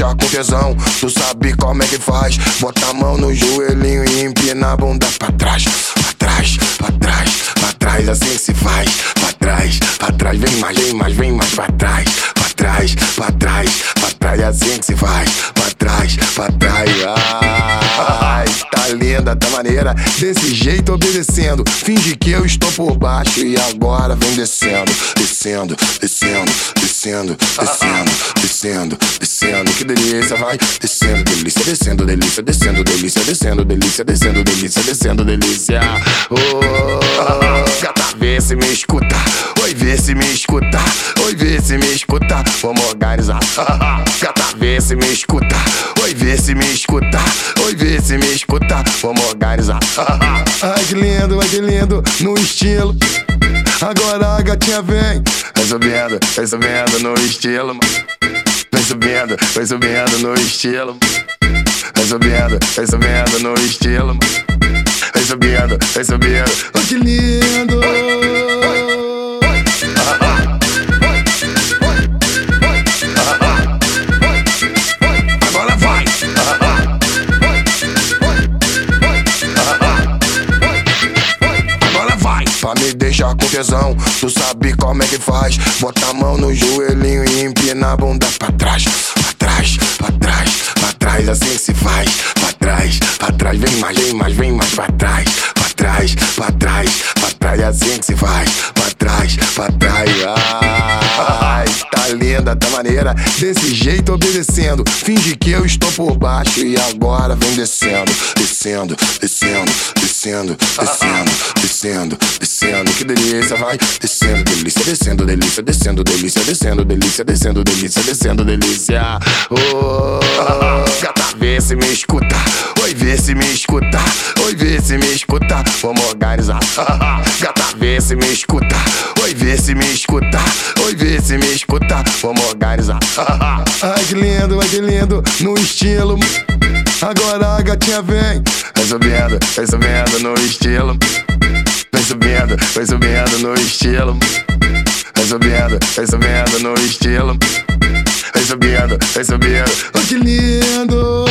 deixar com tesão. Tu sabe como é que faz? Bota a mão no joelhinho e empina a bunda pra trás, pra trás, pra trás, pra trás, assim se faz. Pra trás, pra trás, vem mais, vem mais, vem mais pra trás, pra trás, pra trás, pra trás, assim que se faz. Pra trás, pra trás, ai, tá maneira, desse jeito obedecendo. Finge que eu estou por baixo e agora vem descendo, descendo, descendo, descendo, descendo, descendo, descendo. Que delícia, vai descendo, delícia, descendo, delícia, descendo, delícia, descendo, delícia, descendo, delícia, descendo, delícia. Oh, gata, vê se me escuta. Oi, vê se me escuta. Oi, vê se me escuta. Vamos organizar. Gata, vê se me escuta. Oi, vê se me escuta. Vê se me escuta. Vamos organizar. Ai, que lindo, ai, que lindo. No estilo. Agora a gatinha vem. Vai subindo, vai subindo no estilo. Vai subindo, vai subindo no estilo. Vai subindo, vai subindo no estilo. Vai subindo, vai subindo. Oh, que lindo! Pra me deixar com tesão, tu sabe como é que faz. Bota a mão no joelhinho e empina a bunda pra trás, pra trás, pra trás, pra trás, assim se faz. Pra trás, pra trás, vem mais, vem mais, vem mais pra trás, pra trás, pra trás, pra trás, assim que se faz. Maneira, desse jeito obedecendo. Finge que eu estou por baixo e agora vem descendo, descendo, descendo, descendo, descendo, descendo, descendo. Que delícia, vai descendo, delícia, descendo, delícia, descendo, delícia, descendo, delícia, descendo, delícia, descendo, delícia. Oh, gata, vê se me escuta. Oi, vê se me escuta. Oi, vê se me escuta. Vamos organizar. Gata, vê se me escuta. Oi, vê se me escuta. Vê se me escuta. Vamos organizar. Ai, que lindo, ai, que lindo. No estilo. Agora a gatinha vem. Vai subindo, vai subindo no estilo. Vai subindo, vai subindo no estilo. Vai subindo, vai subindo no estilo. Vai subindo, vai subindo. Oh, que lindo!